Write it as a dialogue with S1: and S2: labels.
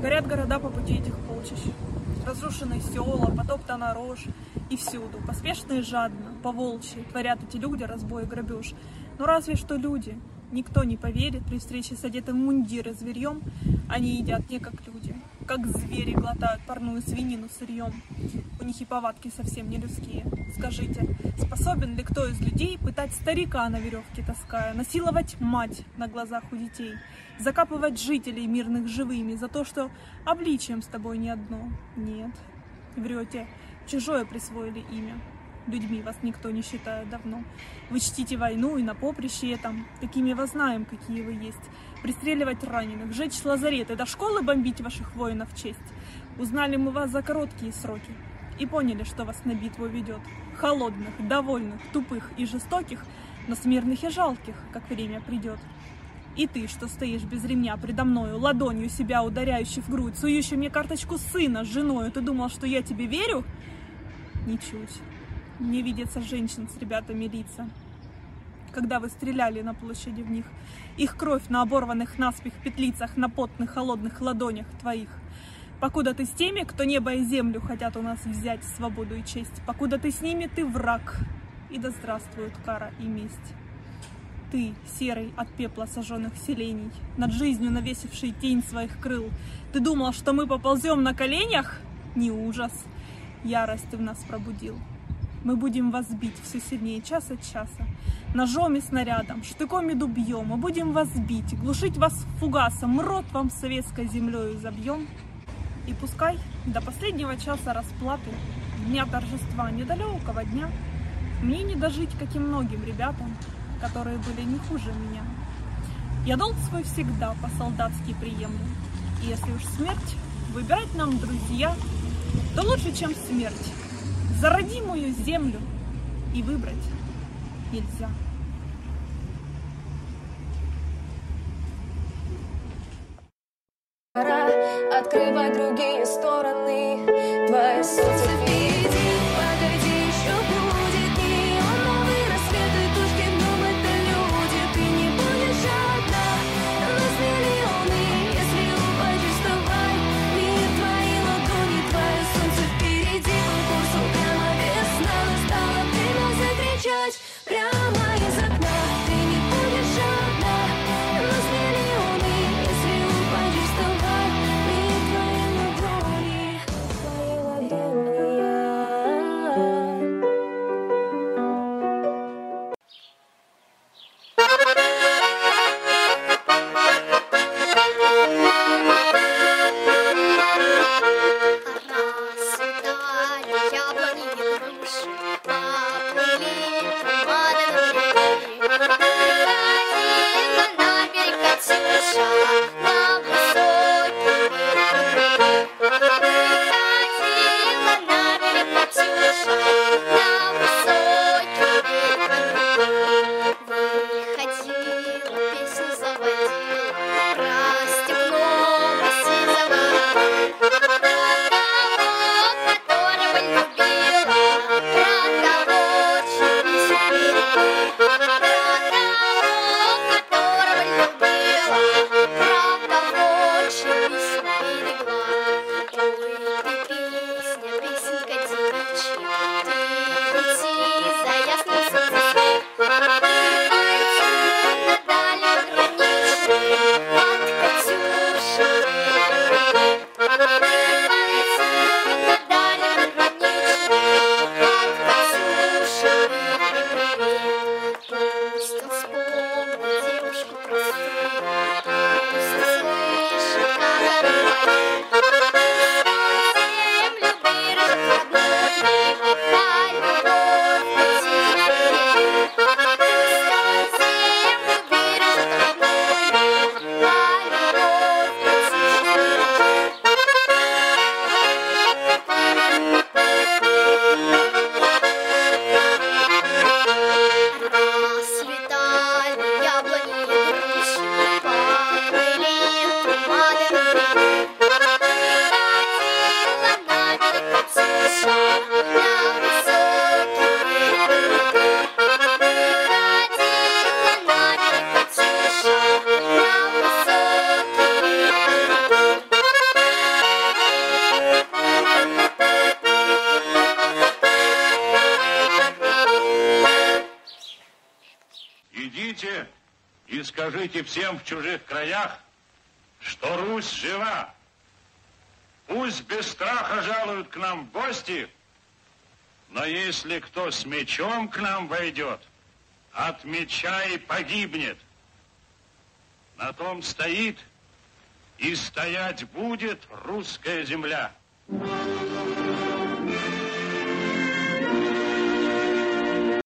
S1: Горят города по пути этих полчищ. Разрушенные села, потоптана рожь. И всюду, поспешно и жадно, по волчьи, творят эти люди разбой и грабеж. Но разве что люди. Никто не поверит при встрече с одетым мундиры зверьем. Они едят не как люди, как звери глотают парную свинину сырьем. У них и повадки совсем не людские. Скажите, способен ли кто из людей пытать старика на веревке таская, насиловать мать на глазах у детей, закапывать жителей мирных живыми за то, что обличием с тобой не одно? Нет, врете, чужое присвоили имя. Людьми вас никто не считает давно. Вы чтите войну и на поприще этом. Такими вас знаем, какие вы есть. Пристреливать раненых, жечь лазареты, до школы бомбить ваших воинов честь. Узнали мы вас за короткие сроки и поняли, что вас на битву ведет. Холодных, довольных, тупых и жестоких, но смирных и жалких, как время придет. И ты, что стоишь без ремня предо мною, ладонью себя ударяющий в грудь, сующий мне карточку сына с женою, ты думал, что я тебе верю? Ничуть. Мне видится женщин с ребятами лица. Когда вы стреляли на площади в них, их кровь на оборванных наспех петлицах, на потных холодных ладонях твоих. Покуда ты с теми, кто небо и землю хотят у нас взять, свободу и честь, покуда ты с ними, ты враг, и да здравствует кара и месть. Ты, серый от пепла сожженных селений, над жизнью навесивший тень своих крыл, ты думал, что мы поползем на коленях? Не ужас, ярость ты в нас пробудил. Мы будем вас бить все сильнее час от часа. Ножом и снарядом, штыком и дубьем. Мы будем вас бить, глушить вас фугасом, рот вам советской землей забьем. И пускай до последнего часа расплаты, дня торжества недалекого дня, мне не дожить, как и многим ребятам, которые были не хуже меня. Я долг свой всегда по-солдатски приемлю. И если уж смерть выбирать нам, друзья, то лучше, чем смерть за родимую землю и выбрать нельзя.
S2: Прямо из
S3: Идите и скажите всем в чужих краях, что Русь жива. Пусть без страха жалуют к нам в гости, но если кто с мечом к нам войдет, от меча и погибнет. На том стоит и стоять будет русская земля.
S2: Thank